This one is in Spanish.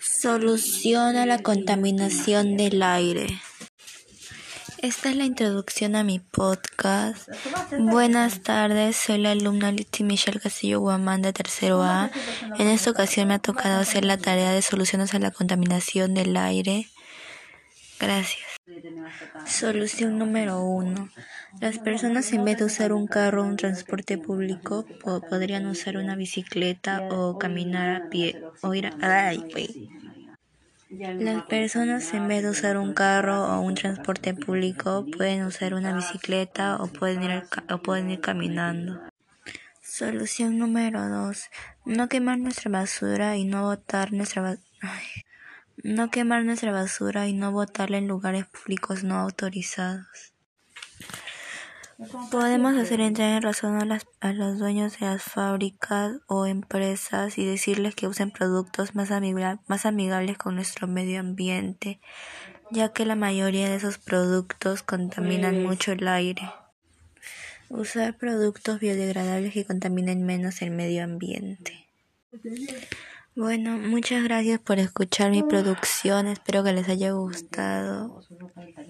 Solución a la contaminación del aire. Esta es la introducción a mi podcast. Buenas tardes, soy la alumna Litsi Michelle Castillo Guamán de tercero A. En esta ocasión me ha tocado hacer la tarea de soluciones a la contaminación del aire. Gracias. Solución número uno. Las personas en vez de usar un carro o un transporte público podrían usar una bicicleta o caminar a pie o ir a... Ay, Las personas en vez de usar un carro o un transporte público pueden usar una bicicleta o pueden ir, o pueden ir caminando. Solución número dos. No quemar nuestra basura y no botar nuestra basura. No quemar nuestra basura y no botarla en lugares públicos no autorizados. Podemos hacer entrar en razón a, a, los dueños de las fábricas o empresas y decirles que usen productos más, más amigables con nuestro medio ambiente, ya que la mayoría de esos productos contaminan pues mucho el aire. Usar productos biodegradables que contaminen menos el medio ambiente. Bueno, muchas gracias por escuchar mi producción. Espero que les haya gustado.